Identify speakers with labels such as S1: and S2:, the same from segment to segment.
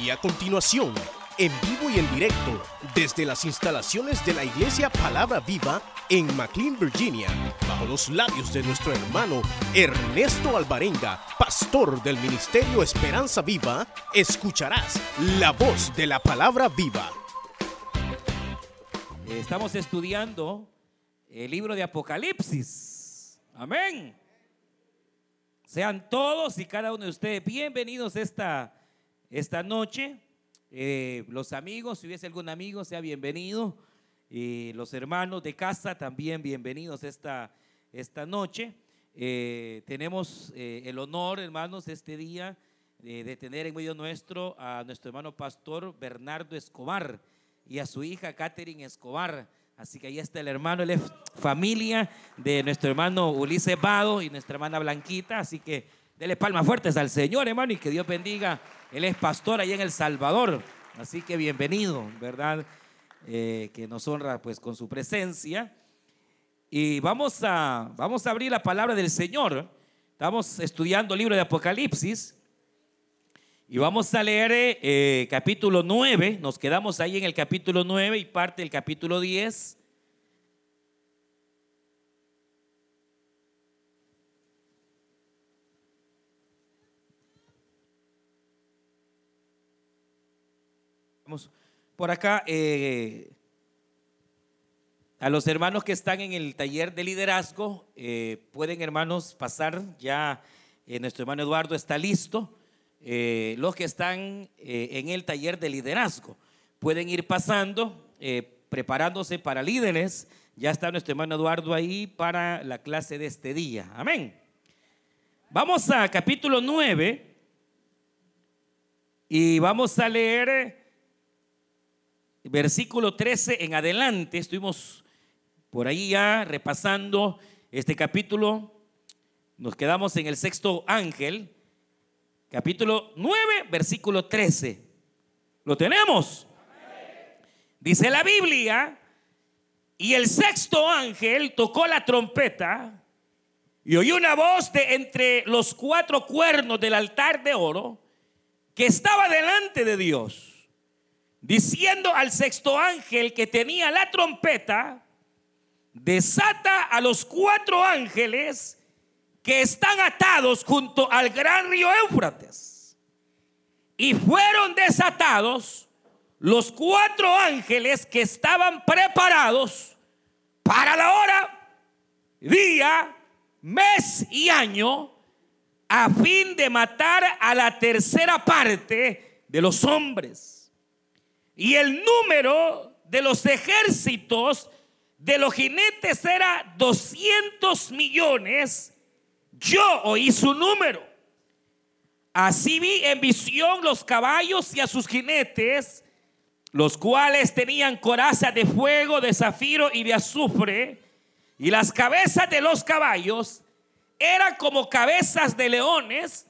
S1: Y a continuación, en vivo y en directo, desde las instalaciones de la Iglesia Palabra Viva en McLean, Virginia, bajo los labios de nuestro hermano Ernesto Alvarenga, pastor del Ministerio Esperanza Viva, escucharás la voz de la Palabra Viva.
S2: Estamos estudiando el libro de Apocalipsis. Amén. Sean todos y cada uno de ustedes bienvenidos esta esta noche. Eh, los amigos, si hubiese algún amigo, sea bienvenido. Y los hermanos de casa también bienvenidos esta, esta noche. Eh, tenemos eh, el honor, hermanos, este día de tener en medio nuestro a nuestro hermano pastor Bernardo Escobar y a su hija Catherine Escobar. Así que ahí está el hermano, él es familia de nuestro hermano Ulises Vado y nuestra hermana Blanquita. Así que dele palmas fuertes al Señor, hermano, y que Dios bendiga él es pastor ahí en El Salvador, así que bienvenido, ¿verdad? Eh, que nos honra pues con su presencia. Y vamos a, vamos a abrir la palabra del Señor. Estamos estudiando el libro de Apocalipsis. Y vamos a leer eh, capítulo 9. Nos quedamos ahí en el capítulo 9 y parte del capítulo 10. Vamos por acá. Eh, a los hermanos que están en el taller de liderazgo, eh, pueden hermanos pasar, ya eh, nuestro hermano Eduardo está listo. los que están en el taller de liderazgo pueden ir pasando, preparándose para líderes. Ya está nuestro hermano Eduardo ahí para la clase de este día. Amén. Vamos a capítulo 9 y vamos a leer versículo 13 en adelante, estuvimos por ahí ya repasando este capítulo, nos quedamos en el sexto ángel, capítulo 9, versículo 13. ¿Lo tenemos? Dice la Biblia, y el sexto ángel tocó la trompeta y oyó una voz de entre los cuatro cuernos del altar de oro que estaba delante de Dios diciendo al sexto ángel que tenía la trompeta, desata a los cuatro ángeles que están atados junto al gran río Éufrates. Y fueron desatados los cuatro ángeles que estaban preparados para la hora, día, mes y año, a fin de matar a la tercera parte de los hombres y el número de los ejércitos de los jinetes era 200 millones. Yo oí su número. Así vi en visión los caballos y a sus jinetes, los cuales tenían coraza de fuego, de zafiro y de azufre, y las cabezas de los caballos eran como cabezas de leones,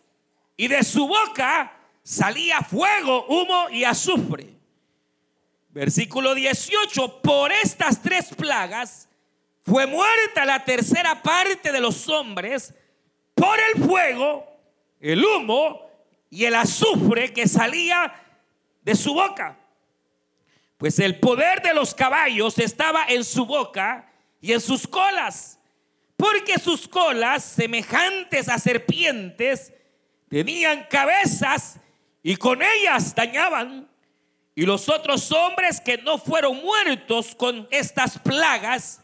S2: y de su boca salía fuego, humo y azufre. Versículo 18, por estas tres plagas fue muerta la tercera parte de los hombres por el fuego, el humo y el azufre que salía de su boca. Pues el poder de los caballos estaba en su boca y en sus colas, porque sus colas, semejantes a serpientes, tenían cabezas y con ellas dañaban y los otros hombres que no fueron muertos con estas plagas,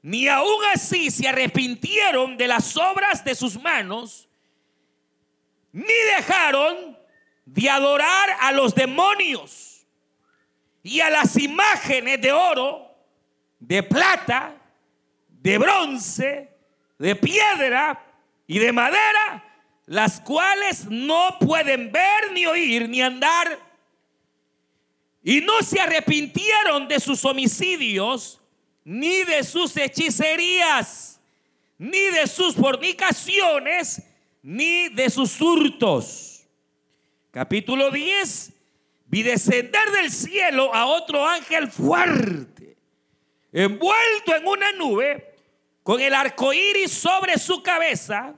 S2: ni aún así se arrepintieron de las obras de sus manos, ni dejaron de adorar a los demonios y a las imágenes de oro, de plata, de bronce, de piedra y de madera, las cuales no pueden ver, ni oír, ni andar y no se arrepintieron de sus homicidios, ni de sus hechicerías, ni de sus fornicaciones, ni de sus hurtos. Capítulo 10. Vi descender del cielo a otro ángel fuerte, envuelto en una nube, con el arco iris sobre su cabeza,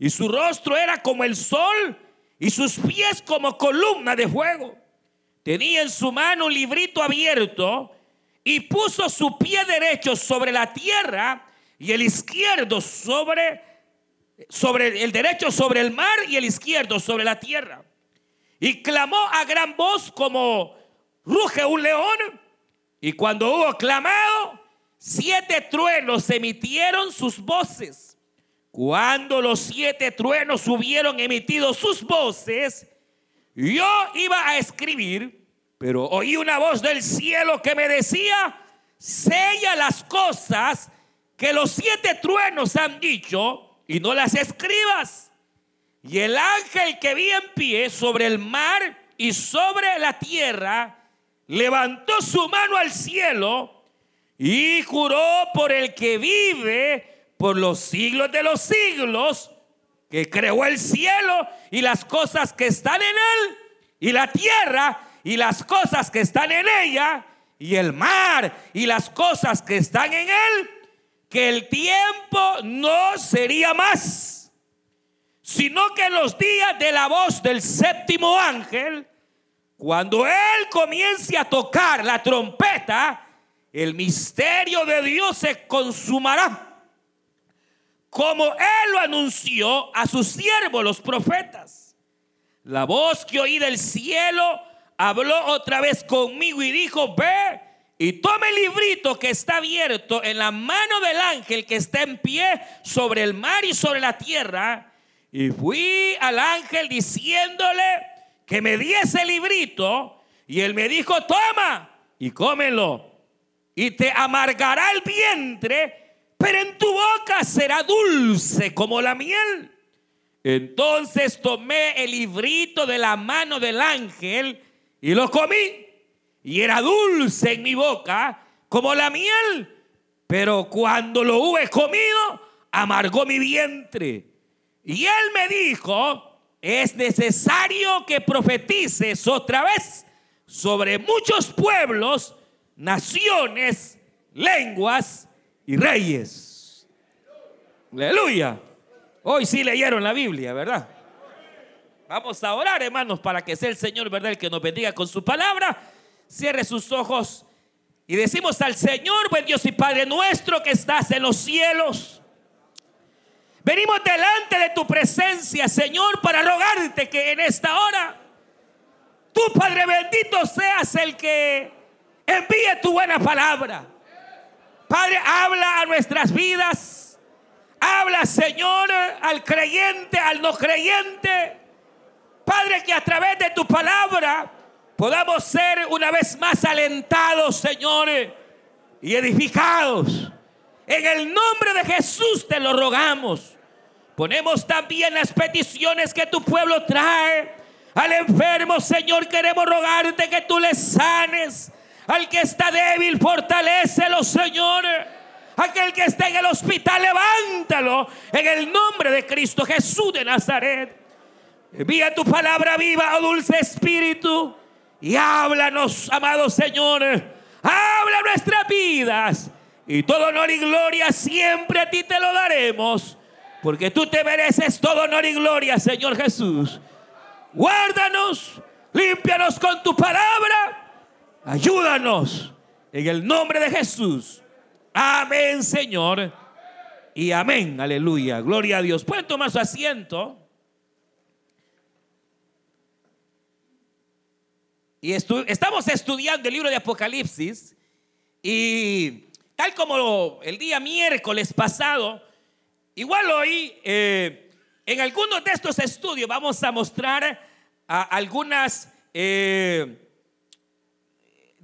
S2: y su rostro era como el sol, y sus pies como columna de fuego. Tenía en su mano un librito abierto y puso su pie derecho sobre la tierra y el izquierdo sobre, sobre el derecho sobre el mar y el izquierdo sobre la tierra. Y clamó a gran voz como ruge un león. Y cuando hubo clamado, siete truenos emitieron sus voces. Cuando los siete truenos hubieron emitido sus voces, yo iba a escribir pero oí una voz del cielo que me decía, sella las cosas que los siete truenos han dicho y no las escribas. Y el ángel que vi en pie sobre el mar y sobre la tierra, levantó su mano al cielo y juró por el que vive por los siglos de los siglos, que creó el cielo y las cosas que están en él y la tierra y las cosas que están en ella, y el mar y las cosas que están en él, que el tiempo no sería más, sino que los días de la voz del séptimo ángel, cuando él comience a tocar la trompeta, el misterio de Dios se consumará. Como él lo anunció a sus siervos los profetas. La voz que oí del cielo habló otra vez conmigo y dijo, ve y tome el librito que está abierto en la mano del ángel que está en pie sobre el mar y sobre la tierra. Y fui al ángel diciéndole que me diese el librito. Y él me dijo, toma y cómelo. Y te amargará el vientre, pero en tu boca será dulce como la miel. Entonces tomé el librito de la mano del ángel y lo comí y era dulce en mi boca como la miel, pero cuando lo hube comido, amargó mi vientre. Y él me dijo, es necesario que profetices otra vez sobre muchos pueblos, naciones, lenguas y reyes. Aleluya. Hoy sí leyeron la Biblia, ¿verdad? Vamos a orar, hermanos, para que sea el Señor, ¿verdad?, el que nos bendiga con su palabra. Cierre sus ojos y decimos al Señor, buen Dios y Padre nuestro que estás en los cielos. Venimos delante de tu presencia, Señor, para rogarte que en esta hora, tú, Padre bendito, seas el que envíe tu buena palabra. Padre, habla a nuestras vidas. Habla, Señor, al creyente, al no creyente. Padre, que a través de tu palabra podamos ser una vez más alentados, Señor, y edificados. En el nombre de Jesús te lo rogamos. Ponemos también las peticiones que tu pueblo trae. Al enfermo, Señor, queremos rogarte que tú le sanes. Al que está débil, fortalecelo, Señor. Aquel que está en el hospital, levántalo. En el nombre de Cristo Jesús de Nazaret. Envía tu palabra viva, oh dulce Espíritu, y háblanos, amado Señor. Habla nuestras vidas. Y todo honor y gloria siempre a ti te lo daremos. Porque tú te mereces todo honor y gloria, Señor Jesús. Guárdanos, límpianos con tu palabra. Ayúdanos en el nombre de Jesús. Amén, Señor. Y amén. Aleluya. Gloria a Dios. Pueden tomar su asiento. Y estamos estudiando el libro de Apocalipsis y tal como el día miércoles pasado, igual hoy eh, en algunos de estos estudios vamos a mostrar algunas eh,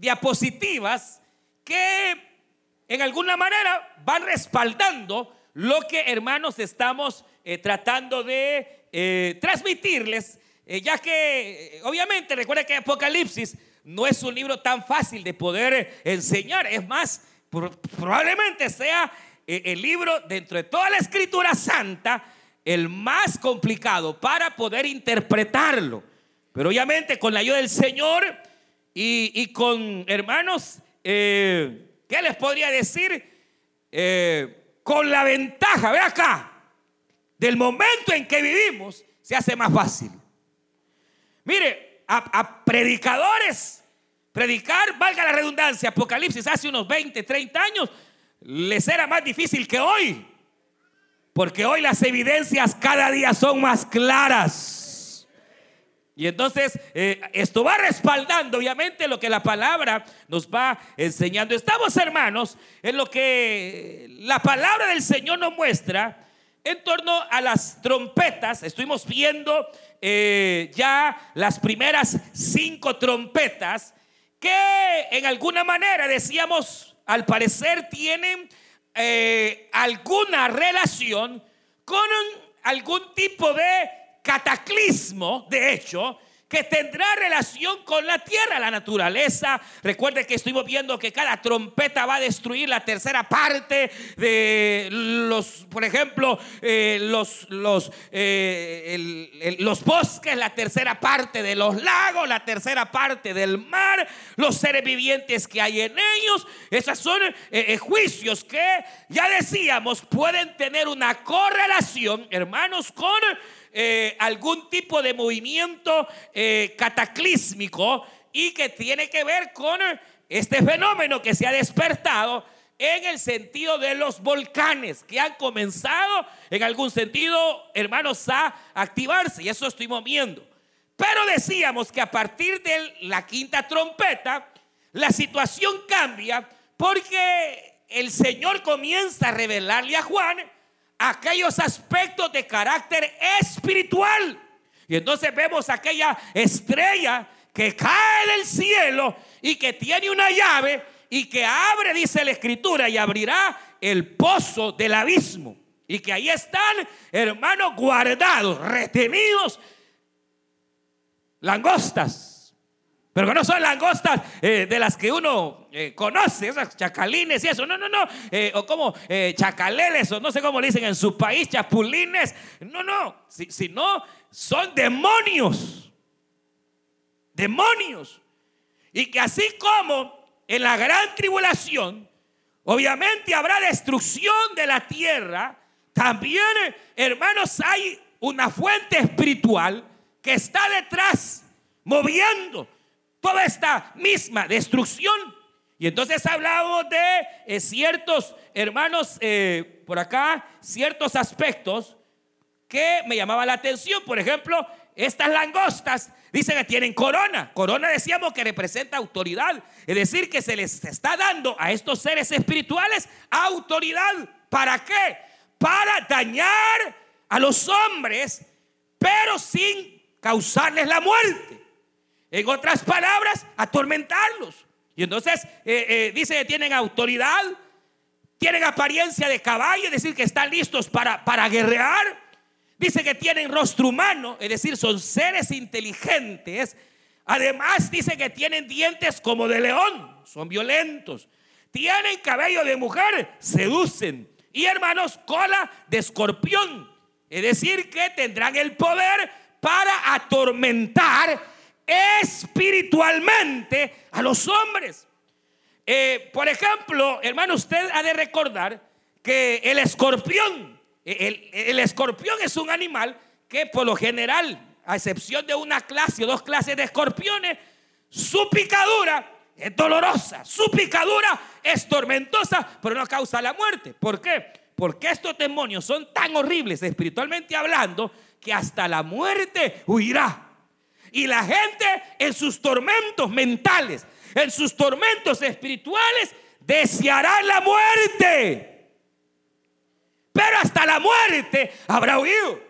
S2: diapositivas que en alguna manera van respaldando lo que hermanos estamos eh, tratando de transmitirles eh, ya que eh, obviamente recuerda que Apocalipsis no es un libro tan fácil de poder eh, enseñar, es más, probablemente sea el libro dentro de toda la escritura santa el más complicado para poder interpretarlo. Pero obviamente con la ayuda del Señor y, con hermanos, ¿qué les podría decir? con la ventaja, ve acá, del momento en que vivimos, se hace más fácil. mire, a, predicadores, predicar, valga la redundancia, Apocalipsis hace unos 20, 30 años, les era más difícil que hoy. Porque hoy las evidencias cada día son más claras. Y entonces eh, esto va respaldando obviamente lo que la palabra nos va enseñando. Estamos hermanos en lo que la palabra del Señor nos muestra en torno a las trompetas. Estuvimos viendo eh, ya las primeras cinco trompetas que en alguna manera decíamos, al parecer tienen eh, alguna relación con algún tipo de cataclismo, de hecho, que tendrá relación con la tierra, la naturaleza. Recuerde que estuvimos viendo que cada trompeta va a destruir la tercera parte de los, por ejemplo, eh, los, los, eh, los bosques, la tercera parte de los lagos, la tercera parte del mar, los seres vivientes que hay en ellos. Esos son eh, juicios que ya decíamos pueden tener una correlación, hermanos, con eh, algún tipo de movimiento eh, cataclísmico y que tiene que ver con este fenómeno que se ha despertado en el sentido de los volcanes que han comenzado en algún sentido, hermanos, a activarse. Y eso estoy viendo. Pero decíamos que a partir de la quinta trompeta, la situación cambia porque el Señor comienza a revelarle a Juan aquellos aspectos de carácter espiritual. Y entonces vemos aquella estrella que cae del cielo y que tiene una llave y que abre, dice la escritura, y abrirá el pozo del abismo. Y que ahí están, hermanos, guardados, retenidos, langostas pero que no son langostas eh, de las que uno eh, conoce, esas chacalines y eso. No, no, no. Eh, o como chacaleles, o no sé cómo le dicen en su país, chapulines. No, no. Si, no, son demonios. Demonios. Y que así como en la gran tribulación, obviamente habrá destrucción de la tierra, también, hermanos, hay una fuente espiritual que está detrás, moviendo toda esta misma destrucción. Y entonces hablamos de eh, ciertos, hermanos, eh, por acá, ciertos aspectos que me llamaban la atención. Por ejemplo, estas langostas dicen que tienen corona. Corona decíamos que representa autoridad. Es decir, que se les está dando a estos seres espirituales autoridad. ¿Para qué? Para dañar a los hombres, pero sin causarles la muerte. En otras palabras, atormentarlos. Y entonces eh, eh, dice que tienen autoridad, tienen apariencia de caballo, es decir, que están listos para, para guerrear. Dice que tienen rostro humano, es decir, son seres inteligentes. Además dice que tienen dientes como de león, son violentos. Tienen cabello de mujer, seducen. Y hermanos, cola de escorpión. Es decir, que tendrán el poder para atormentar espiritualmente a los hombres. Eh, por ejemplo, hermano, usted ha de recordar que el escorpión, el, el, escorpión es un animal que por lo general, a excepción de una clase o dos clases de escorpiones, su picadura es dolorosa, su picadura es tormentosa, pero no causa la muerte. ¿Por qué? Porque estos demonios son tan horribles espiritualmente hablando que hasta la muerte huirá. Y la gente en sus tormentos mentales, en sus tormentos espirituales, deseará la muerte. Pero hasta la muerte habrá huido.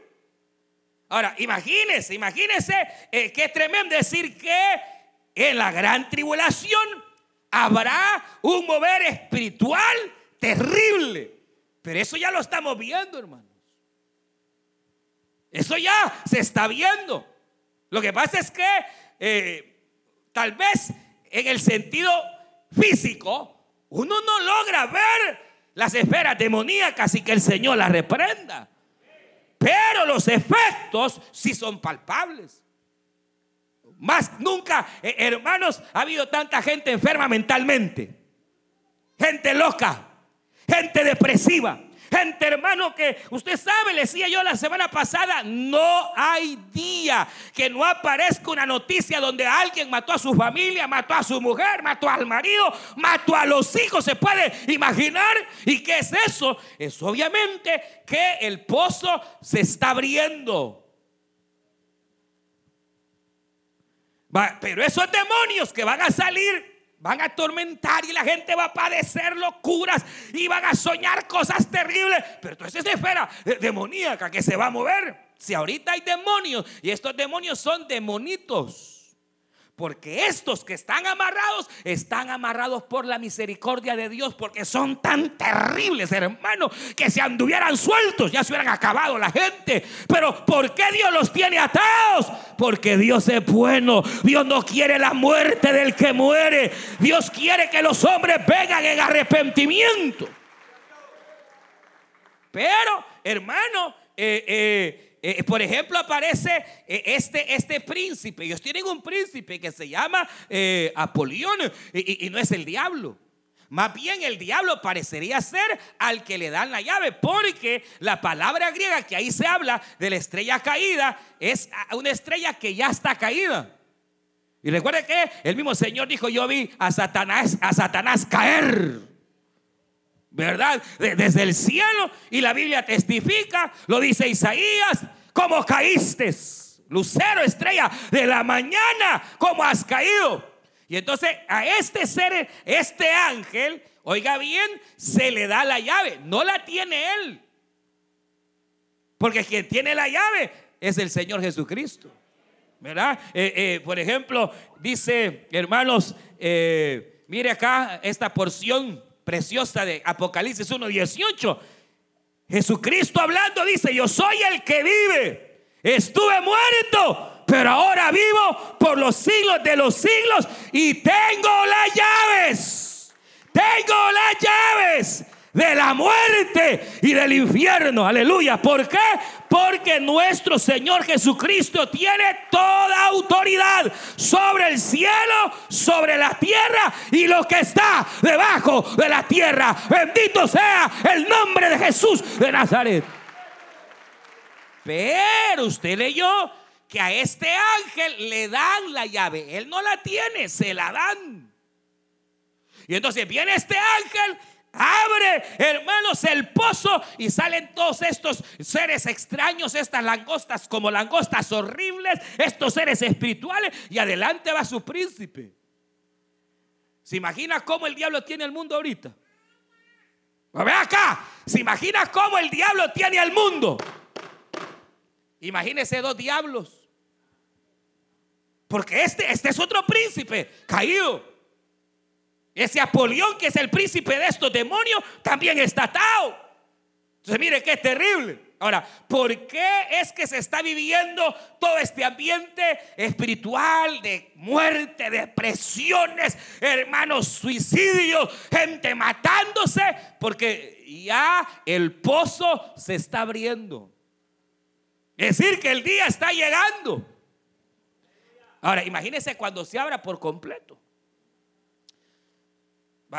S2: Ahora, imagínense, imagínense eh, qué tremendo decir que en la gran tribulación habrá un mover espiritual terrible. Pero eso ya lo estamos viendo, hermanos. Eso ya se está viendo. Lo que pasa es que eh, tal vez en el sentido físico uno no logra ver las esferas demoníacas y que el Señor las reprenda. Pero los efectos sí son palpables. Más nunca, eh, hermanos, ha habido tanta gente enferma mentalmente. Gente loca, gente depresiva, Gente, hermano, que usted sabe, le decía yo la semana pasada, no hay día que no aparezca una noticia donde alguien mató a su familia, mató a su mujer, mató al marido, mató a los hijos. ¿Se puede imaginar? ¿Y qué es eso? Es obviamente que el pozo se está abriendo. pero esos demonios que van a salir van a atormentar y la gente va a padecer locuras y van a soñar cosas terribles. Pero entonces es esfera demoníaca que se va a mover. Si ahorita hay demonios y estos demonios son demonitos. Porque estos que están amarrados están amarrados por la misericordia de Dios. Porque son tan terribles, hermano, que si anduvieran sueltos ya se hubieran acabado la gente. Pero ¿por qué Dios los tiene atados? Porque Dios es bueno. Dios no quiere la muerte del que muere. Dios quiere que los hombres vengan en arrepentimiento. Pero, hermano, eh, eh eh, eh, por ejemplo, aparece eh, este, este príncipe. Ellos tienen un príncipe que se llama Apolión y, y no es el diablo. Más bien el diablo parecería ser al que le dan la llave, porque la palabra griega que ahí se habla de la estrella caída es una estrella que ya está caída. Y recuerde que el mismo Señor dijo, yo vi a Satanás, a Satanás caer. ¿Verdad? Desde el cielo y la Biblia testifica, lo dice Isaías, como caíste, lucero, estrella de la mañana, como has caído. Y entonces a este ser, este ángel, oiga bien, se le da la llave, no la tiene él. Porque quien tiene la llave es el Señor Jesucristo. ¿Verdad? Eh, eh, por ejemplo, dice, hermanos, eh, mire acá esta porción preciosa de Apocalipsis 1.18. Jesucristo hablando dice, yo soy el que vive. Estuve muerto, pero ahora vivo por los siglos de los siglos y tengo las llaves. Tengo las llaves de la muerte y del infierno. Aleluya. ¿Por qué? Porque nuestro Señor Jesucristo tiene toda autoridad sobre el cielo, sobre la tierra y lo que está debajo de la tierra. Bendito sea el nombre de Jesús de Nazaret. Pero usted leyó que a este ángel le dan la llave. Él no la tiene, se la dan. Y entonces viene este ángel Abre, hermanos, el pozo y salen todos estos seres extraños, estas langostas como langostas horribles, estos seres espirituales y adelante va su príncipe. ¿Se imagina cómo el diablo tiene el mundo ahorita? Ve acá, ¿se imagina cómo el diablo tiene el mundo? Imagínese dos diablos. Porque este, este es otro príncipe caído. Ese Apolión, que es el príncipe de estos demonios, también está atado. Entonces, mire qué terrible. Ahora, ¿por qué es que se está viviendo todo este ambiente espiritual de muerte, depresiones, hermanos, suicidios, gente matándose? Porque ya el pozo se está abriendo. Es decir, que el día está llegando. Ahora, imagínese cuando se abra por completo.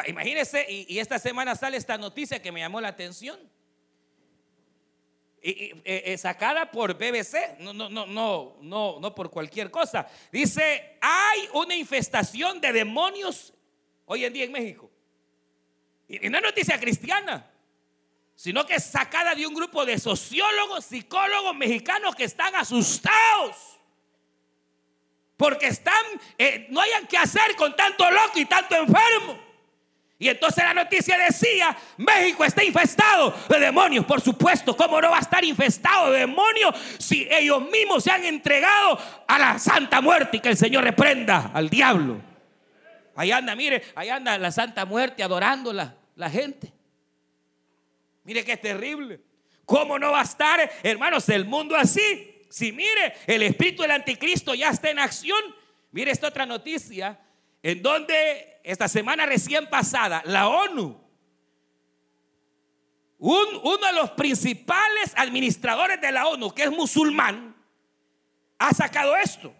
S2: Imagínense, y, esta semana sale esta noticia que me llamó la atención. Y, eh, eh, sacada por BBC, no, no, no, no, no, por cualquier cosa. Dice, hay una infestación de demonios hoy en día en México. Y, no es noticia cristiana, sino que es sacada de un grupo de sociólogos, psicólogos mexicanos que están asustados. Porque están, eh, no hayan que hacer con tanto loco y tanto enfermo. Y entonces la noticia decía, México está infestado de demonios. Por supuesto, ¿cómo no va a estar infestado de demonios si ellos mismos se han entregado a la santa muerte y que el Señor reprenda al diablo? Ahí anda, mire, ahí anda la santa muerte adorándola la gente. Mire qué terrible. ¿Cómo no va a estar, hermanos, el mundo así? Si mire, el espíritu del anticristo ya está en acción. Mire esta otra noticia en donde esta semana recién pasada, la ONU, uno de los principales administradores de la ONU, que es musulmán, ha sacado esto,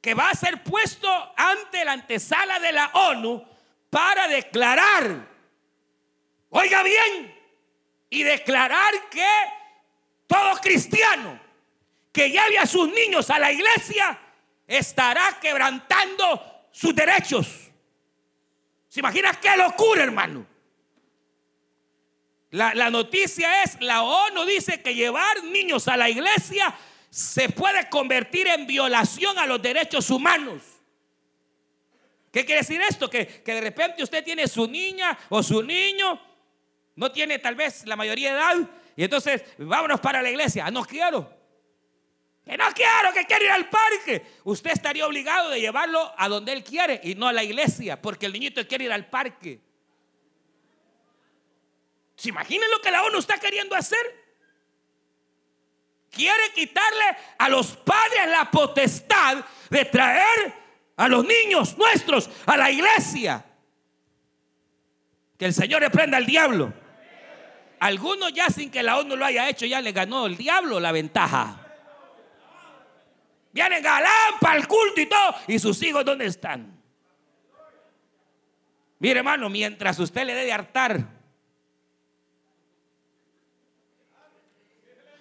S2: que va a ser puesto ante la antesala de la ONU para declarar, oiga bien, y declarar que todo cristiano que lleve a sus niños a la iglesia estará quebrantando sus derechos. ¿Se imagina qué locura, hermano? La, la, noticia es, la ONU dice que llevar niños a la iglesia se puede convertir en violación a los derechos humanos. ¿Qué quiere decir esto? Que, que de repente usted tiene su niña o su niño, no tiene tal vez la mayoría de edad, y entonces vámonos para la iglesia. Ah, no quiero. Que no quiero, que quiero ir al parque. Usted estaría obligado de llevarlo a donde él quiere y no a la iglesia, porque el niñito quiere ir al parque. ¿Se imaginan lo que la ONU está queriendo hacer? Quiere quitarle a los padres la potestad de traer a los niños nuestros a la iglesia. Que el Señor reprenda al diablo. Algunos ya sin que la ONU lo haya hecho, ya le ganó el diablo la ventaja. Vienen galán para el culto y todo. ¿Y sus hijos dónde están? Mire, hermano, mientras usted le dé de hartar,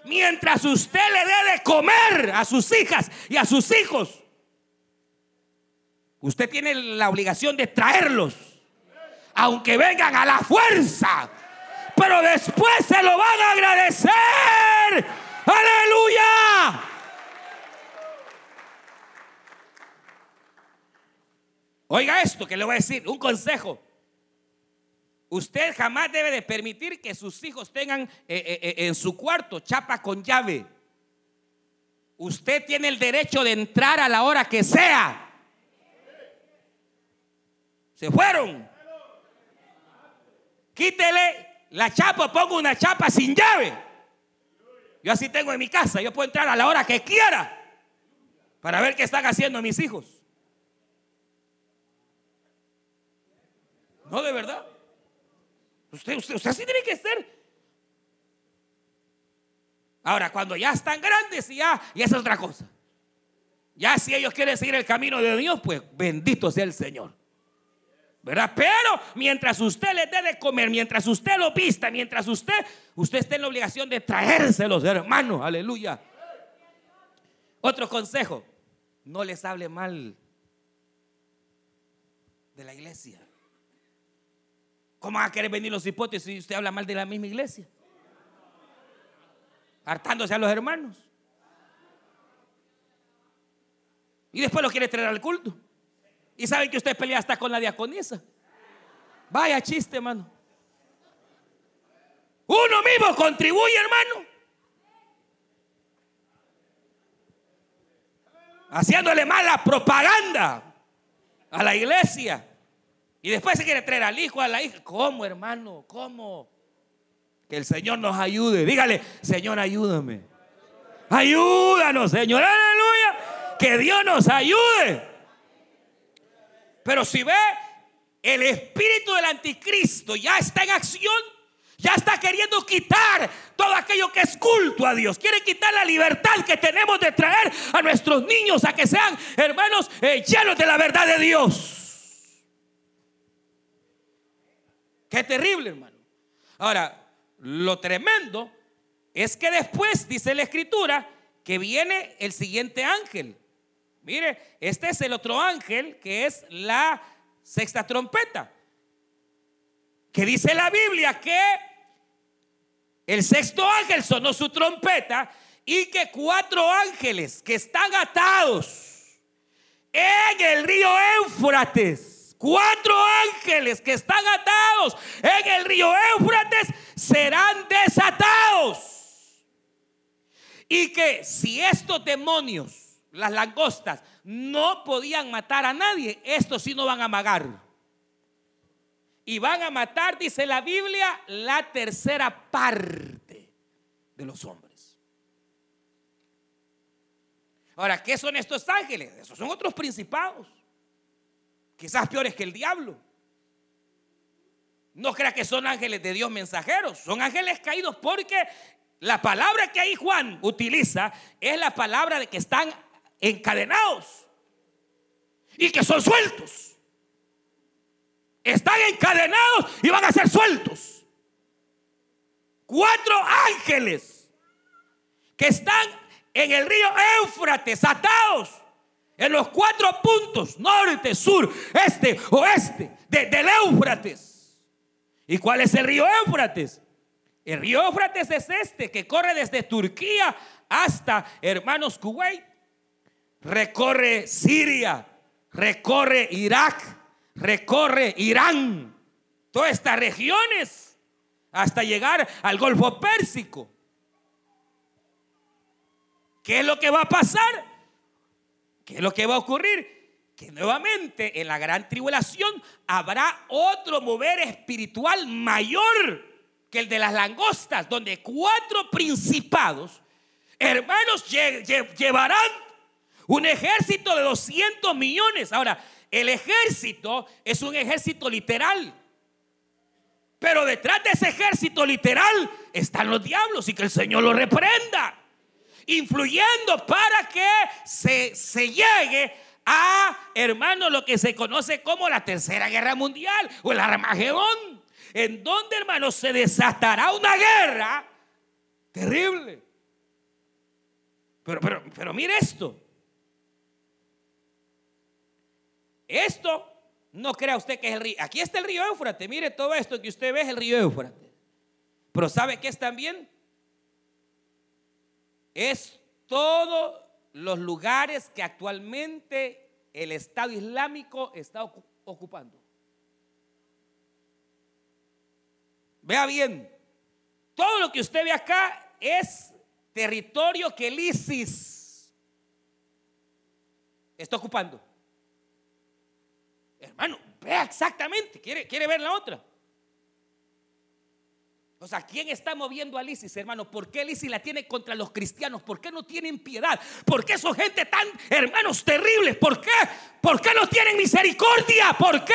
S2: mientras usted le dé de comer a sus hijas y a sus hijos, usted tiene la obligación de traerlos, aunque vengan a la fuerza, pero después se lo van a agradecer. Aleluya. Oiga esto que le voy a decir, un consejo. Usted jamás debe de permitir que sus hijos tengan eh, eh, eh, en su cuarto chapa con llave. Usted tiene el derecho de entrar a la hora que sea. Se fueron. Quítele la chapa, pongo una chapa sin llave. Yo así tengo en mi casa. Yo puedo entrar a la hora que quiera para ver qué están haciendo mis hijos. No, de verdad. Usted, usted, usted así tiene que ser. Ahora, cuando ya están grandes y ya, y esa es otra cosa. Ya si ellos quieren seguir el camino de Dios, pues bendito sea el Señor. ¿Verdad? Pero mientras usted le dé de comer, mientras usted lo vista, mientras usted, usted esté en la obligación de traérselos, hermanos, aleluya. Otro consejo, no les hable mal de la iglesia. ¿Cómo van a querer venir los hipótesis si usted habla mal de la misma iglesia? Hartándose a los hermanos. Y después lo quiere traer al culto. Y saben que usted pelea hasta con la diaconisa. Vaya chiste, hermano. Uno mismo contribuye, hermano. Haciéndole mala propaganda a la iglesia. Y después se quiere traer al hijo, a la hija. ¿Cómo, hermano? ¿Cómo? Que el Señor nos ayude. Dígale, Señor, ayúdame. Ayúdanos, Señor. Aleluya. Que Dios nos ayude. Pero si ve, el espíritu del anticristo ya está en acción. Ya está queriendo quitar todo aquello que es culto a Dios. Quiere quitar la libertad que tenemos de traer a nuestros niños a que sean hermanos eh, llenos de la verdad de Dios. Qué terrible, hermano. Ahora, lo tremendo es que después dice la escritura que viene el siguiente ángel. Mire, este es el otro ángel que es la sexta trompeta. Que dice la Biblia que el sexto ángel sonó su trompeta y que cuatro ángeles que están atados en el río Éufrates cuatro ángeles que están atados en el río Éufrates serán desatados. Y que si estos demonios, las langostas, no podían matar a nadie, estos sí no van a amagar. Y van a matar, dice la Biblia, la tercera parte de los hombres. Ahora, ¿qué son estos ángeles? Esos son otros principados quizás peores que el diablo. No crea que son ángeles de Dios mensajeros, son ángeles caídos porque la palabra que ahí Juan utiliza es la palabra de que están encadenados y que son sueltos. Están encadenados y van a ser sueltos. cuatro ángeles que están en el río Éufrates, atados en los cuatro puntos, norte, sur, este, oeste, del Éufrates. ¿Y cuál es el río Éufrates? El río Éufrates es este, que corre desde Turquía hasta, hermanos, Kuwait. Recorre Siria, recorre Irak, recorre Irán, todas estas regiones, hasta llegar al Golfo Pérsico. ¿Qué es lo que va a pasar? ¿Qué es lo que va a ocurrir? Que nuevamente en la gran tribulación habrá otro mover espiritual mayor que el de las langostas, donde cuatro principados, hermanos, llevarán un ejército de 200 millones. Ahora, el ejército es un ejército literal. Pero detrás de ese ejército literal están los diablos y que el Señor los reprenda. Influyendo para que se, se llegue a, hermano, lo que se conoce como la Tercera Guerra Mundial o el Armagedón en donde, hermanos, se desatará una guerra terrible. Pero, pero, pero mire esto. Esto no crea usted que es el río. Aquí está el río Éufrates. Mire todo esto que usted ve es el río Éufrates. Pero ¿sabe qué es también? Es todos los lugares que actualmente el Estado Islámico está ocupando. Vea bien, todo lo que usted ve acá es territorio que el ISIS está ocupando. Hermano, vea exactamente, quiere, quiere ver la otra. O sea, ¿quién está moviendo al ISIS, hermano? ¿Por qué el ISIS la tiene contra los cristianos? ¿Por qué no tienen piedad? ¿Por qué son gente tan, hermanos, terribles? ¿Por qué? ¿Por qué no tienen misericordia? ¿Por qué?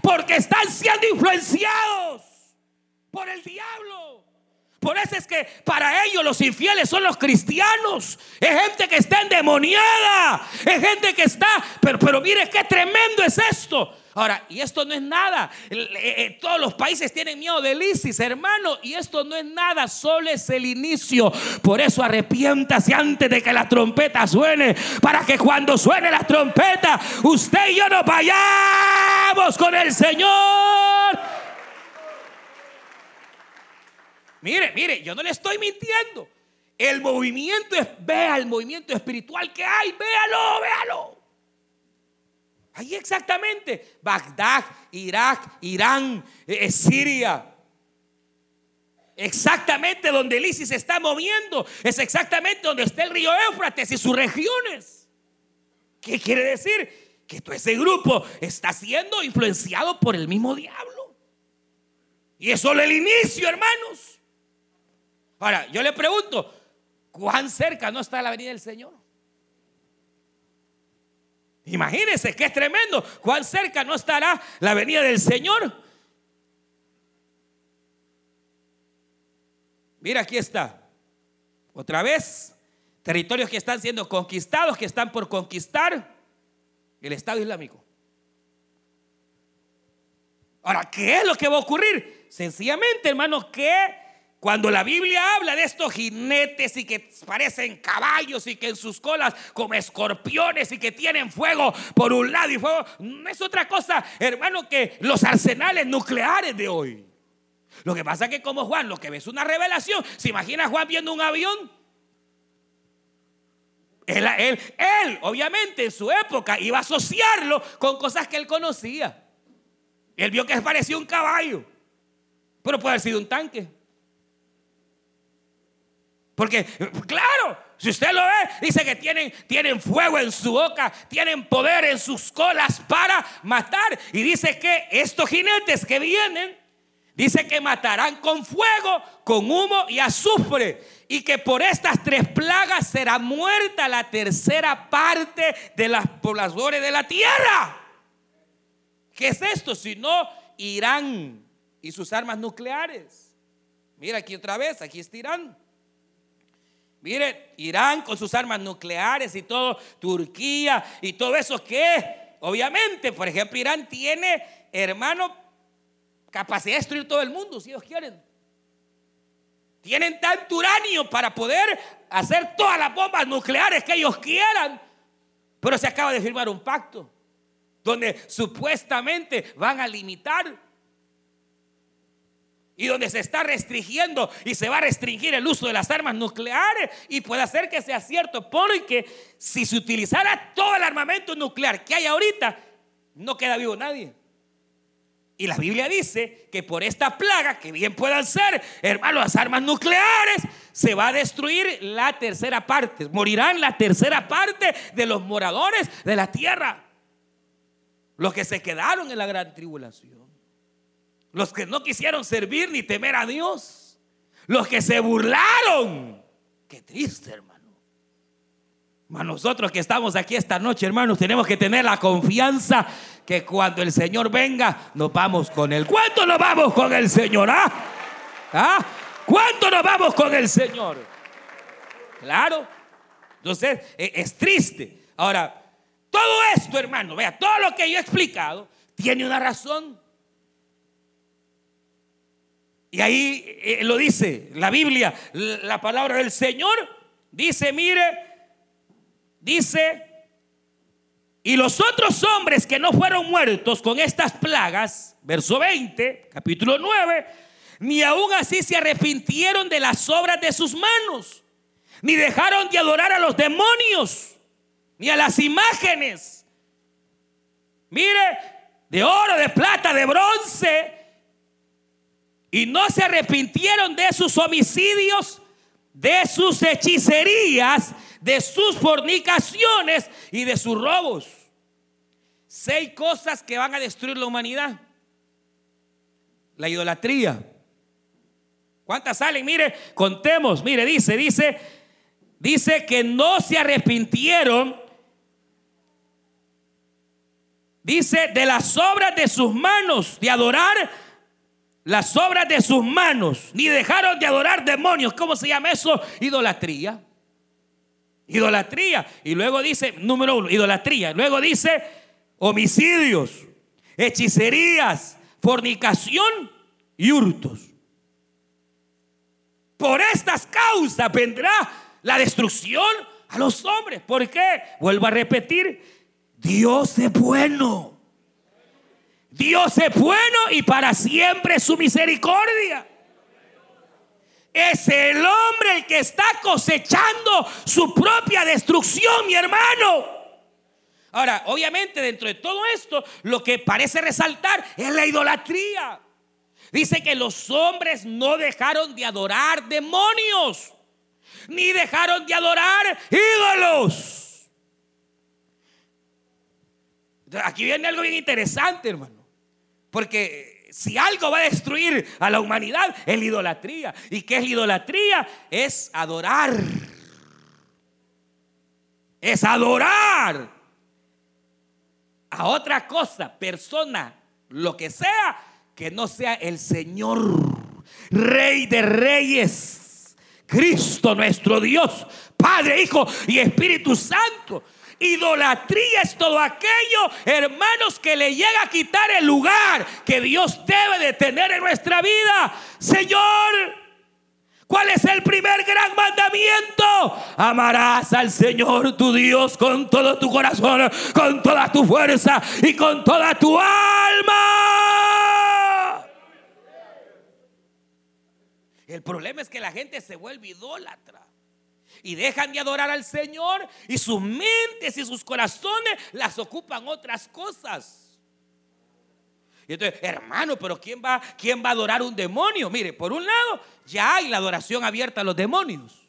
S2: Porque están siendo influenciados por el diablo. Por eso es que para ellos los infieles son los cristianos. Es gente que está endemoniada. Es gente que está... Pero, pero mire qué tremendo es esto. Ahora, y esto no es nada. Eh, eh, todos los países tienen miedo del ISIS, hermano. Y esto no es nada, solo es el inicio. Por eso arrepiéntase antes de que la trompeta suene. Para que cuando suene la trompeta, usted y yo nos vayamos con el Señor Mire, mire, yo no le estoy mintiendo. El movimiento es, vea el movimiento espiritual que hay, véalo, véalo. Ahí exactamente, Bagdad, Irak, Irán, eh, Siria. Exactamente donde el ISIS se está moviendo, es exactamente donde está el río Éufrates y sus regiones. ¿Qué quiere decir? Que todo ese grupo está siendo influenciado por el mismo diablo. Y es solo el inicio, hermanos. Ahora, yo le pregunto, ¿cuán cerca no está la venida del Señor? Imagínense que es tremendo. ¿Cuán cerca no estará la venida del Señor? Mira, aquí está. Otra vez, territorios que están siendo conquistados, que están por conquistar el Estado Islámico. Ahora, ¿qué es lo que va a ocurrir? Sencillamente, hermano, que cuando la Biblia habla de estos jinetes y que parecen caballos y que en sus colas como escorpiones y que tienen fuego por un lado y fuego, no es otra cosa, hermano, que los arsenales nucleares de hoy. Lo que pasa es que como Juan, lo que ve es una revelación. ¿Se imagina Juan viendo un avión? Él, él, él, obviamente, en su época iba a asociarlo con cosas que él conocía. Él vio que parecía un caballo, pero puede haber sido un tanque. Porque, claro, si usted lo ve, dice que tienen, tienen fuego en su boca, tienen poder en sus colas para matar. Y dice que estos jinetes que vienen, dice que matarán con fuego, con humo y azufre. Y que por estas tres plagas será muerta la tercera parte de las poblaciones de la tierra. ¿Qué es esto? Si no, Irán y sus armas nucleares. Mira aquí otra vez, aquí está Irán. Mire, Irán con sus armas nucleares y todo, Turquía y todo eso que, obviamente, por ejemplo, Irán tiene, hermano, capacidad de destruir todo el mundo, si ellos quieren. Tienen tanto uranio para poder hacer todas las bombas nucleares que ellos quieran. Pero se acaba de firmar un pacto donde supuestamente van a limitar y donde se está restringiendo y se va a restringir el uso de las armas nucleares y puede hacer que sea cierto porque si se utilizara todo el armamento nuclear que hay ahorita, no queda vivo nadie. Y la Biblia dice que por esta plaga, que bien puedan ser, hermanos, las armas nucleares, se va a destruir la tercera parte. Morirán la tercera parte de los moradores de la tierra. Los que se quedaron en la gran tribulación. Los que no quisieron servir ni temer a Dios. Los que se burlaron. Qué triste, hermano. nosotros que estamos aquí esta noche, hermanos, tenemos que tener la confianza que cuando el Señor venga, nos vamos con Él. ¿Cuánto nos vamos con el Señor? ¿Ah? ¿Ah? ¿Cuánto nos vamos con el Señor? Claro. Entonces, e, es triste. Ahora, todo esto, hermano, vea, todo lo que yo he explicado tiene una razón. Y ahí eh, lo dice la Biblia, la palabra del Señor. Dice, mire, dice, y los otros hombres que no fueron muertos con estas plagas, verso 20, capítulo 9, ni aún así se arrepintieron de las obras de sus manos, ni dejaron de adorar a los demonios, ni a las imágenes. Mire, de oro, de plata, de bronce, y no se arrepintieron de sus homicidios, de sus hechicerías, de sus fornicaciones y de sus robos. Seis cosas que van a destruir la humanidad. La idolatría. ¿Cuántas salen? Mire, contemos. Mire, dice, dice, dice que no se arrepintieron. Dice de las obras de sus manos de adorar las obras de sus manos, ni dejaron de adorar demonios. ¿Cómo se llama eso? Idolatría. Idolatría. Y luego dice, número uno, idolatría. Luego dice homicidios, hechicerías, fornicación y hurtos. Por estas causas vendrá la destrucción a los hombres. ¿Por qué? Vuelvo a repetir, Dios es bueno. Dios es bueno y para siempre su misericordia. Es el hombre el que está cosechando su propia destrucción, mi hermano. Ahora, obviamente dentro de todo esto, lo que parece resaltar es la idolatría. Dice que los hombres no dejaron de adorar demonios, ni dejaron de adorar ídolos. Aquí viene algo bien interesante, hermano. Porque si algo va a destruir a la humanidad es la idolatría. ¿Y qué es la idolatría? Es adorar. Es adorar a otra cosa, persona, lo que sea, que no sea el Señor, Rey de Reyes, Cristo nuestro Dios, Padre, Hijo y Espíritu Santo. Idolatría es todo aquello, hermanos, que le llega a quitar el lugar que Dios debe de tener en nuestra vida. Señor, ¿cuál es el primer gran mandamiento? Amarás al Señor tu Dios con todo tu corazón, con toda tu fuerza y con toda tu alma. El problema es que la gente se vuelve idólatra y dejan de adorar al Señor y sus mentes y sus corazones las ocupan otras cosas. Y entonces, hermano, pero ¿quién va, ¿quién va a adorar un demonio? Mire, por un lado, ya hay la adoración abierta a los demonios.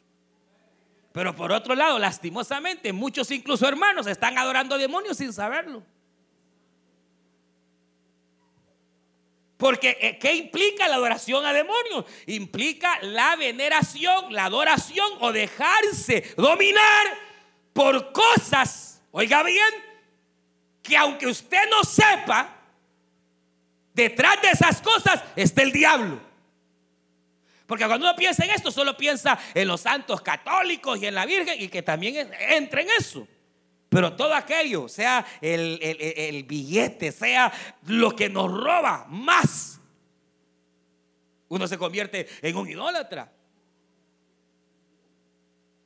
S2: Pero por otro lado, lastimosamente, muchos incluso hermanos están adorando demonios sin saberlo. Porque eh, ¿qué implica la adoración a demonios? Implica la veneración, la adoración o dejarse dominar por cosas, oiga bien, que aunque usted no sepa, detrás de esas cosas está el diablo. Porque cuando uno piensa en esto, solo piensa en los santos católicos y en la Virgen y que también entra en eso. Pero todo aquello, sea el, billete, sea lo que nos roba más, uno se convierte en un idólatra.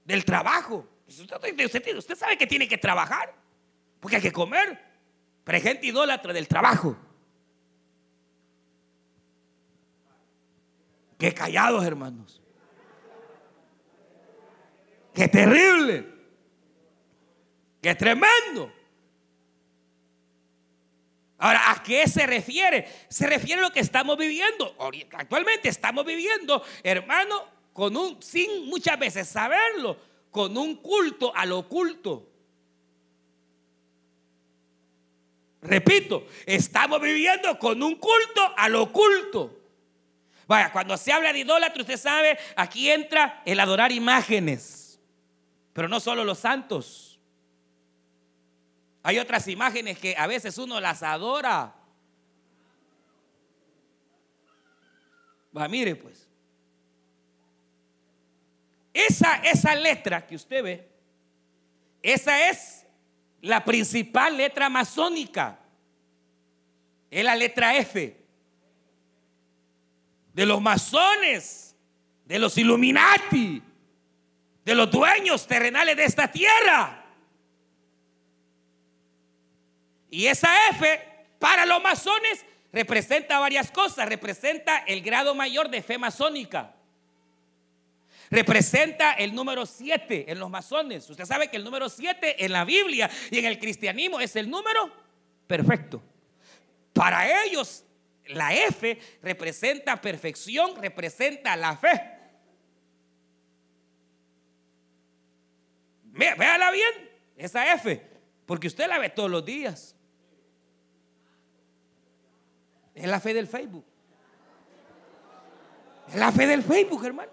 S2: del trabajo. Usted, usted sabe que tiene que trabajar, porque hay que comer. Pero hay gente idólatra del trabajo. Qué callados, hermanos. Qué terrible. Qué tremendo. Ahora, ¿a qué se refiere? Se refiere a lo que estamos viviendo. Actualmente estamos viviendo, hermano, con un, sin muchas veces saberlo, con un culto al oculto. Repito, estamos viviendo con un culto al oculto. Vaya, cuando se habla de idólatra, usted sabe, aquí entra el adorar imágenes, pero no solo los santos. Hay otras imágenes que a veces uno las adora. Va, mire pues. Esa, esa letra que usted ve, esa es la principal letra masónica. Es la letra F. De los masones, de los Illuminati, de los dueños terrenales de esta tierra. Y esa F para los masones representa varias cosas. Representa el grado mayor de fe masónica representa el número 7 en los masones. Usted sabe que el número 7 en la Biblia y en el cristianismo es el número perfecto. Para ellos, la F representa perfección, representa la fe. Véala bien, esa F, porque usted la ve todos los días. Es la fe del Facebook. Es la fe del Facebook, hermano.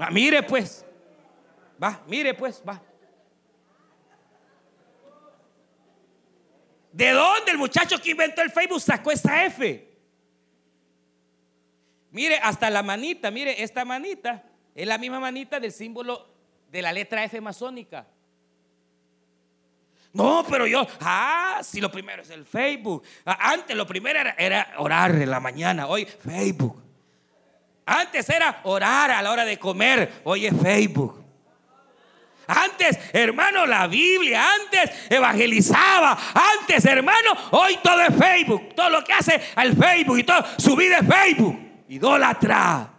S2: Va, mire pues. Va, mire pues, va. ¿De dónde el muchacho que inventó el Facebook sacó esa F? Mire, hasta la manita, mire, esta manita es la misma manita del símbolo de la letra F masónica. No, pero yo, ah, si lo primero es el Facebook. Ah, antes lo primero era, era orar en la mañana, hoy Facebook. Antes era orar a la hora de comer, hoy es Facebook. Antes, hermano, la Biblia, antes evangelizaba, antes, hermano, hoy todo es Facebook. Todo lo que hace al Facebook y todo, su vida es Facebook. Idólatra.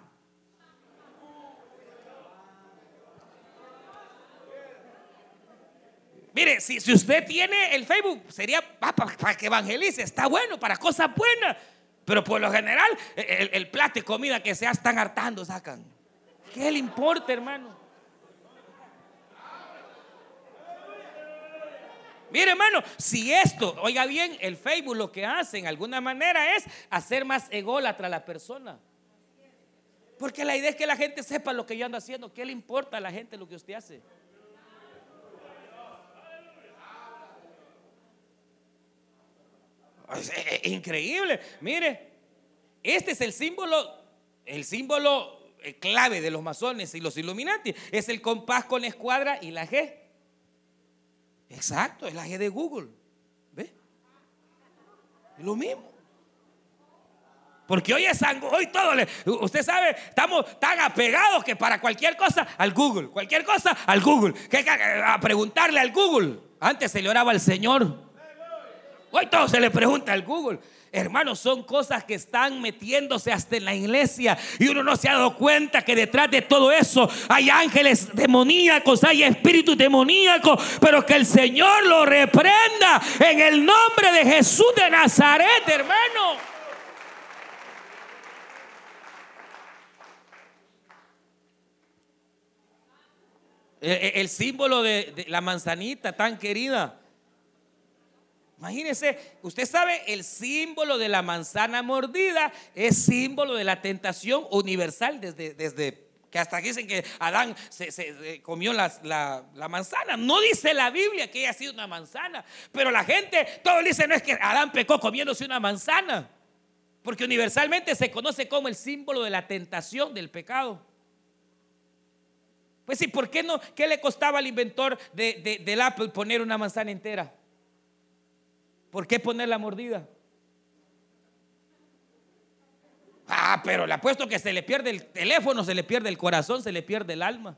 S2: Mire, si, si, usted tiene el Facebook, sería para que evangelice, está bueno, para cosas buenas. Pero por lo general, el, el plato de comida que sea están hartando, sacan. ¿Qué le importa, hermano? Mire, hermano, si esto, oiga bien, el Facebook lo que hace en alguna manera es hacer más ególatra a la persona. Porque la idea es que la gente sepa lo que yo ando haciendo. ¿Qué le importa a la gente lo que usted hace? Es, increíble. Mire, este es el símbolo, el símbolo eh, clave de los masones y los Illuminati. Es el compás con escuadra y la G. Exacto, es la G de Google. ¿Ve? Lo mismo. Porque hoy es hoy todo, usted sabe, estamos tan apegados que para cualquier cosa al Google, cualquier cosa al Google, que a preguntarle al Google. Antes se le oraba al Señor. Hoy todo se le pregunta al Google. Hermanos, son cosas que están metiéndose hasta en la iglesia y uno no se ha dado cuenta que detrás de todo eso hay ángeles demoníacos, hay espíritus demoníacos, pero que el Señor lo reprenda en el nombre de Jesús de Nazaret, hermano. El, símbolo de la manzanita tan querida Imagínese, usted sabe, el símbolo de la manzana mordida es símbolo de la tentación universal desde, desde que hasta dicen que Adán se, comió la, manzana. No dice la Biblia que haya sido una manzana, pero la gente, todo dice, no es que Adán pecó comiéndose una manzana, porque universalmente se conoce como el símbolo de la tentación del pecado. Pues sí, ¿por qué no? ¿Qué le costaba al inventor del Apple poner una manzana entera? ¿Por qué poner la mordida? Ah, pero le apuesto que se le pierde el teléfono, se le pierde el corazón, se le pierde el alma.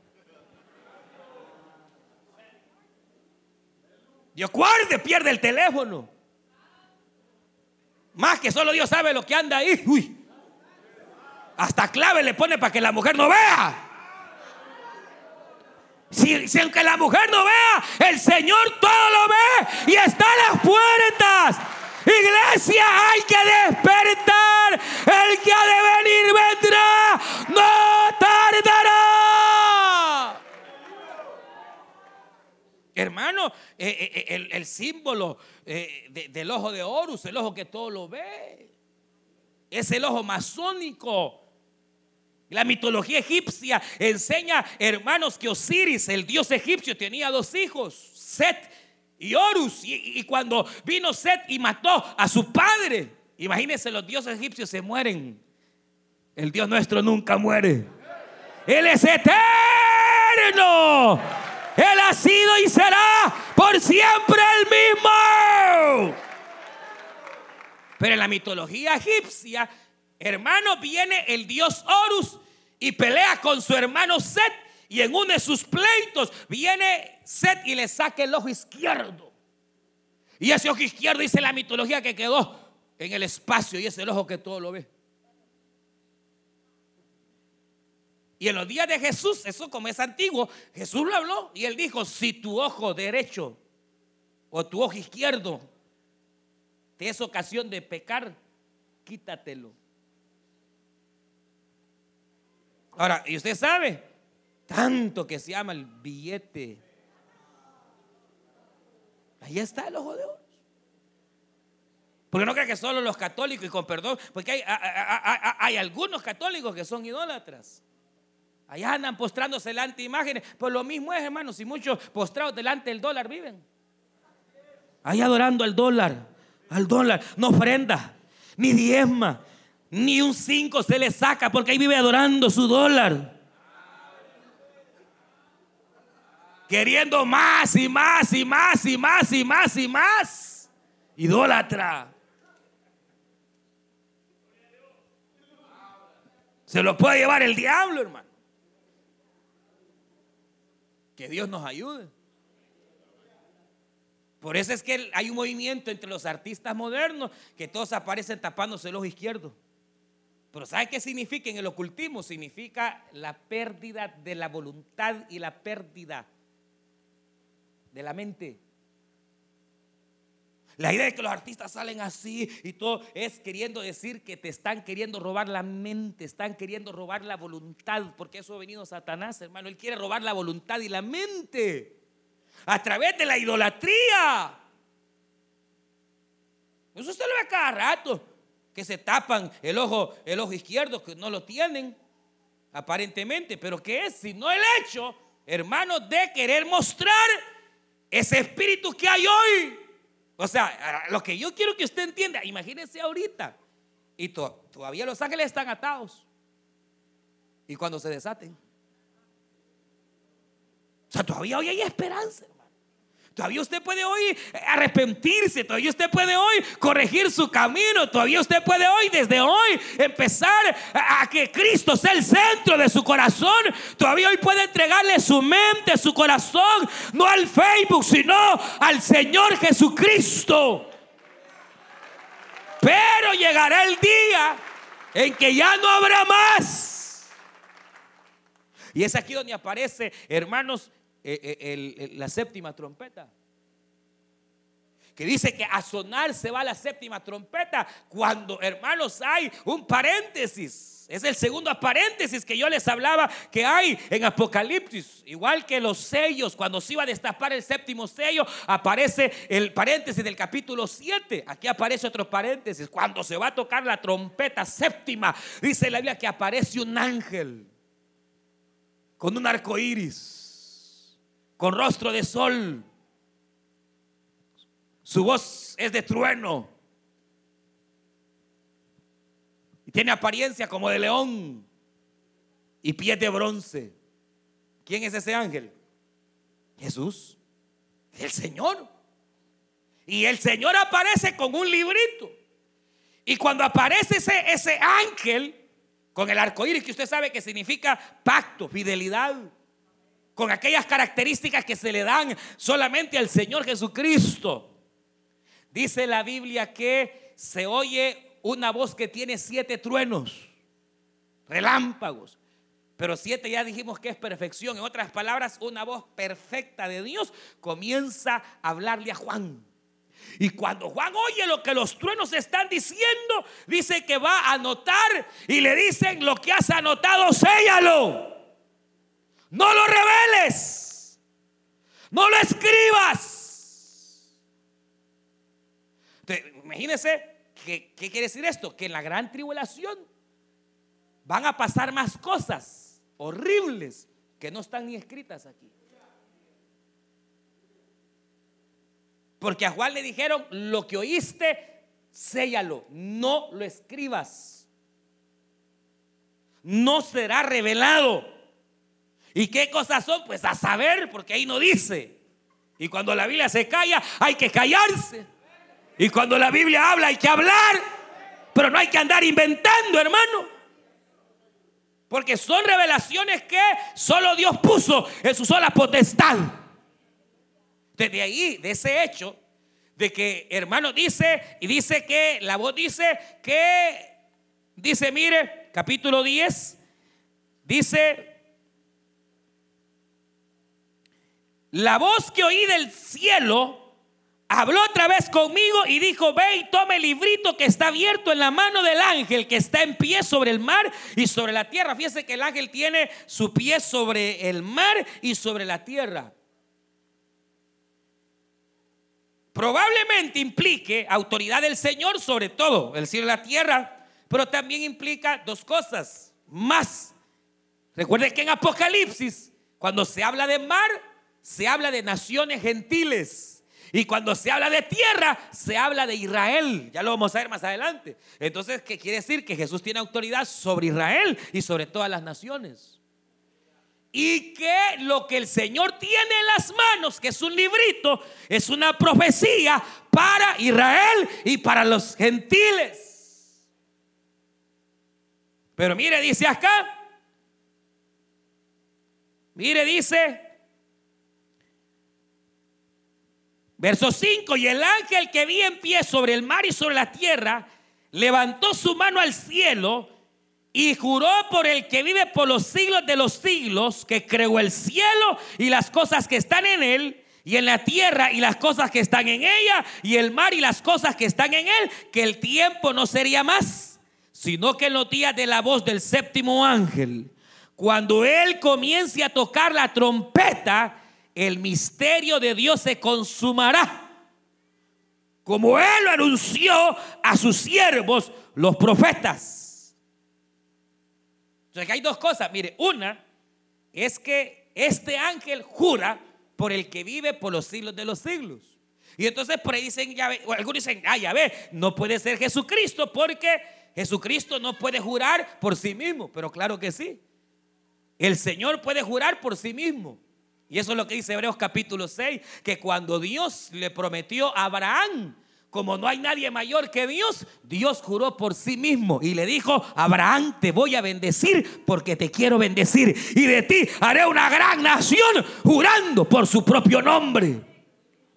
S2: Dios guarde, pierde el teléfono. Más que solo Dios sabe lo que anda ahí. Hasta clave le pone para que la mujer no vea. Si, si, aunque la mujer no vea, el Señor todo lo ve y está a las puertas. Iglesia, hay que despertar. El que ha de venir vendrá. No tardará. Hermano, eh, eh, eh, el, símbolo de, del ojo de Horus, el ojo que todo lo ve, es el ojo masónico. La mitología egipcia enseña, hermanos, que Osiris, el dios egipcio, tenía dos hijos, Set y Horus. Y, cuando vino Set y mató a su padre, imagínense, los dioses egipcios se mueren. El Dios nuestro nunca muere. Él es eterno. Él ha sido y será por siempre el mismo. Pero en la mitología egipcia, hermano, viene el dios Horus y pelea con su hermano Set. Y en uno de sus pleitos viene Set y le saca el ojo izquierdo. Y ese ojo izquierdo dice la mitología que quedó en el espacio y es el ojo que todo lo ve. Y en los días de Jesús, eso como es antiguo, Jesús lo habló y él dijo, si tu ojo derecho o tu ojo izquierdo te es ocasión de pecar, quítatelo. Ahora, y usted sabe, tanto que se llama el billete. Ahí está el ojo de oro. Porque no cree que solo los católicos, y con perdón, porque hay, algunos católicos que son idólatras. Allá andan postrándose delante de imágenes. Pues lo mismo es, hermanos, si muchos postrados delante del dólar viven. Ahí adorando al dólar, al dólar. No ofrenda, ni diezma, ni un cinco se le saca porque ahí vive adorando su dólar. Queriendo más y más y más y más y más y más. Idólatra. Se lo puede llevar el diablo, hermano. Que Dios nos ayude. Por eso es que hay un movimiento entre los artistas modernos que todos aparecen tapándose el ojo izquierdo. Pero ¿sabe qué significa en el ocultismo? Significa la pérdida de la voluntad y la pérdida de la mente. La idea de que los artistas salen así y todo es queriendo decir que te están queriendo robar la mente, están queriendo robar la voluntad, porque eso ha venido Satanás, hermano. Él quiere robar la voluntad y la mente a través de la idolatría. Eso usted lo ve cada rato, que se tapan el ojo, el ojo izquierdo, que no lo tienen, aparentemente, pero ¿qué es? Si no el hecho, hermano, de querer mostrar ese espíritu que hay hoy o sea, lo que yo quiero que usted entienda, imagínese ahorita. Y todavía los ángeles están atados. Y cuando se desaten. O sea, todavía hoy hay esperanza. Todavía usted puede hoy arrepentirse, todavía usted puede hoy corregir su camino, todavía usted puede hoy, desde hoy, empezar a, que Cristo sea el centro de su corazón. Todavía hoy puede entregarle su mente, su corazón, no al Facebook, sino al Señor Jesucristo. Pero llegará el día en que ya no habrá más. Y es aquí donde aparece, hermanos, eh, eh, la séptima trompeta. Que dice que a sonar se va la séptima trompeta cuando, hermanos, hay un paréntesis. Es el segundo paréntesis que yo les hablaba que hay en Apocalipsis. Igual que los sellos, cuando se iba a destapar el séptimo sello, aparece el paréntesis del capítulo 7. Aquí aparece otro paréntesis. Cuando se va a tocar la trompeta séptima, dice la Biblia que aparece un ángel con un arco iris con rostro de sol. Su voz es de trueno. Y tiene apariencia como de león y pies de bronce. ¿Quién es ese ángel? Jesús, el Señor. Y el Señor aparece con un librito. Y cuando aparece ese, ese ángel, con el arco iris, que usted sabe que significa pacto, fidelidad, con aquellas características que se le dan solamente al Señor Jesucristo. Dice la Biblia que se oye una voz que tiene siete truenos, relámpagos. Pero siete ya dijimos que es perfección. En otras palabras, una voz perfecta de Dios comienza a hablarle a Juan. Y cuando Juan oye lo que los truenos están diciendo, dice que va a anotar y le dicen lo que has anotado, séllalo. No lo reveles. No lo escribas. imagínense, ¿qué quiere decir esto? Que en la gran tribulación van a pasar más cosas horribles que no están ni escritas aquí. Porque a Juan le dijeron, lo que oíste, séllalo, no lo escribas. No será revelado. ¿Y qué cosas son? Pues a saber, porque ahí no dice. Y cuando la Biblia se calla, hay que callarse. Y cuando la Biblia habla, hay que hablar. Pero no hay que andar inventando, hermano. Porque son revelaciones que solo Dios puso en su sola potestad. Desde ahí, de ese hecho, de que hermano dice, y dice que, la voz dice que, dice, mire, capítulo 10, dice, la voz que oí del cielo habló otra vez conmigo y dijo, ve y tome el librito que está abierto en la mano del ángel que está en pie sobre el mar y sobre la tierra. Fíjese que el ángel tiene su pie sobre el mar y sobre la tierra. probablemente implique autoridad del Señor sobre todo, el cielo y la tierra, pero también implica dos cosas más. Recuerde que en Apocalipsis, cuando se habla de mar, se habla de naciones gentiles. Y cuando se habla de tierra, se habla de Israel. Ya lo vamos a ver más adelante. Entonces, ¿qué quiere decir? Que Jesús tiene autoridad sobre Israel y sobre todas las naciones y que lo que el Señor tiene en las manos, que es un librito, es una profecía para Israel y para los gentiles. Pero mire, dice acá, mire, dice, verso 5, y el ángel que vi en pie sobre el mar y sobre la tierra, levantó su mano al cielo y juró por el que vive por los siglos de los siglos, que creó el cielo y las cosas que están en él, y en la tierra y las cosas que están en ella, y el mar y las cosas que están en él, que el tiempo no sería más, sino que en los días de la voz del séptimo ángel, cuando él comience a tocar la trompeta, el misterio de Dios se consumará, como él lo anunció a sus siervos, los profetas. Entonces hay dos cosas. Mire, una es que este ángel jura por el que vive por los siglos de los siglos. Y entonces por ahí dicen, ya ve, algunos dicen, ah, ya ve, no puede ser Jesucristo porque Jesucristo no puede jurar por sí mismo. Pero claro que sí. El Señor puede jurar por sí mismo. Y eso es lo que dice Hebreos capítulo 6, que cuando Dios le prometió a Abraham como no hay nadie mayor que Dios, Dios juró por sí mismo y le dijo, Abraham, te voy a bendecir porque te quiero bendecir. Y de ti haré una gran nación jurando por su propio nombre.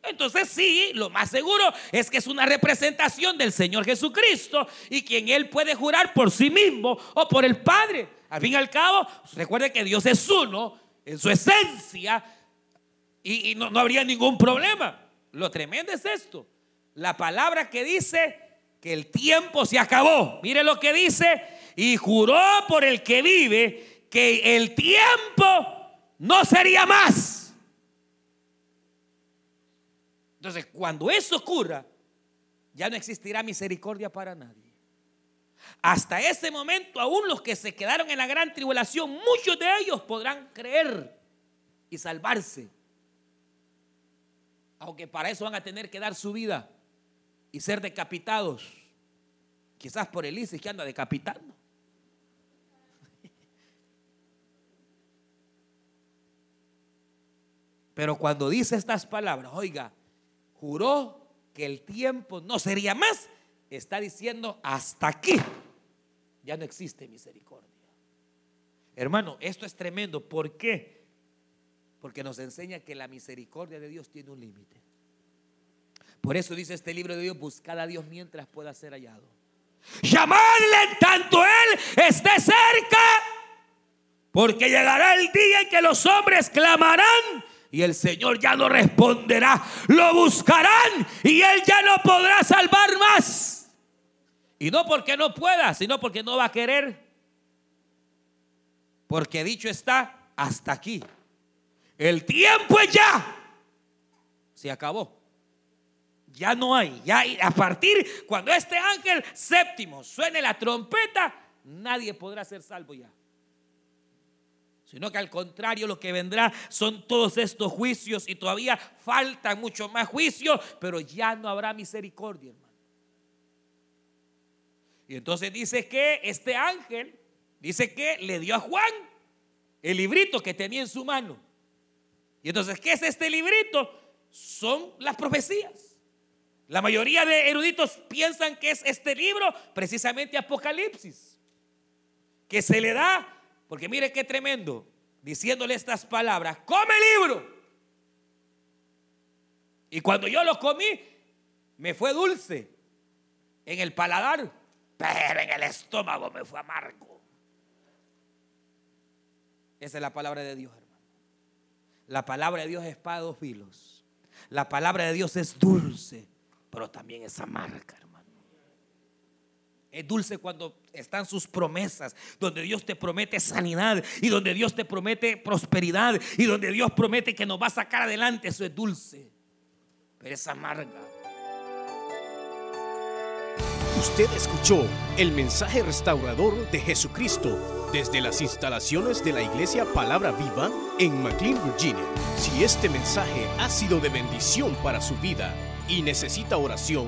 S2: Entonces sí, lo más seguro es que es una representación del Señor Jesucristo y quien Él puede jurar por sí mismo o por el Padre. Al fin y al cabo, recuerde que Dios es uno en su esencia y, no habría ningún problema. Lo tremendo es esto la palabra que dice que el tiempo se acabó. Mire lo que dice, y juró por el que vive que el tiempo no sería más. Entonces, cuando eso ocurra, ya no existirá misericordia para nadie. Hasta ese momento, aún los que se quedaron en la gran tribulación, muchos de ellos podrán creer y salvarse. Aunque para eso van a tener que dar su vida y ser decapitados. Quizás por el ISIS que anda decapitando. Pero cuando dice estas palabras, oiga, juró que el tiempo no sería más, está diciendo hasta aquí. ya no existe misericordia. Hermano, esto es tremendo. ¿Por qué? Porque nos enseña que la misericordia de Dios tiene un límite. Por eso dice este libro de Dios, buscad a Dios mientras pueda ser hallado. Llamadle en tanto Él esté cerca. Porque llegará el día en que los hombres clamarán y el Señor ya no responderá. Lo buscarán y Él ya no podrá salvar más. Y no porque no pueda, sino porque no va a querer. Porque dicho está, hasta aquí. El tiempo es ya. Se acabó. Ya no hay. Ya a partir cuando este ángel séptimo suene la trompeta, nadie podrá ser salvo ya. Sino que al contrario lo que vendrá son todos estos juicios y todavía faltan mucho más juicios, pero ya no habrá misericordia, hermano. Y entonces dice que este ángel, dice que le dio a Juan el librito que tenía en su mano. Y entonces, ¿qué es este librito? Son las profecías. La mayoría de eruditos piensan que es este libro, precisamente Apocalipsis, que se le da, porque mire qué tremendo, diciéndole estas palabras, come libro. Y cuando yo lo comí, me fue dulce en el paladar, pero en el estómago me fue amargo. Esa es la palabra de Dios, hermano. La palabra de Dios es de dos filos. La palabra de Dios es dulce, pero también es amarga. Es dulce cuando están sus promesas, donde Dios te promete sanidad y donde Dios te promete prosperidad y donde Dios promete que nos va a sacar adelante. Eso es dulce, pero es amarga.
S1: Usted escuchó el mensaje restaurador de Jesucristo desde las instalaciones de la iglesia Palabra Viva en McLean, Virginia. Si este mensaje ha sido de bendición para su vida y necesita oración,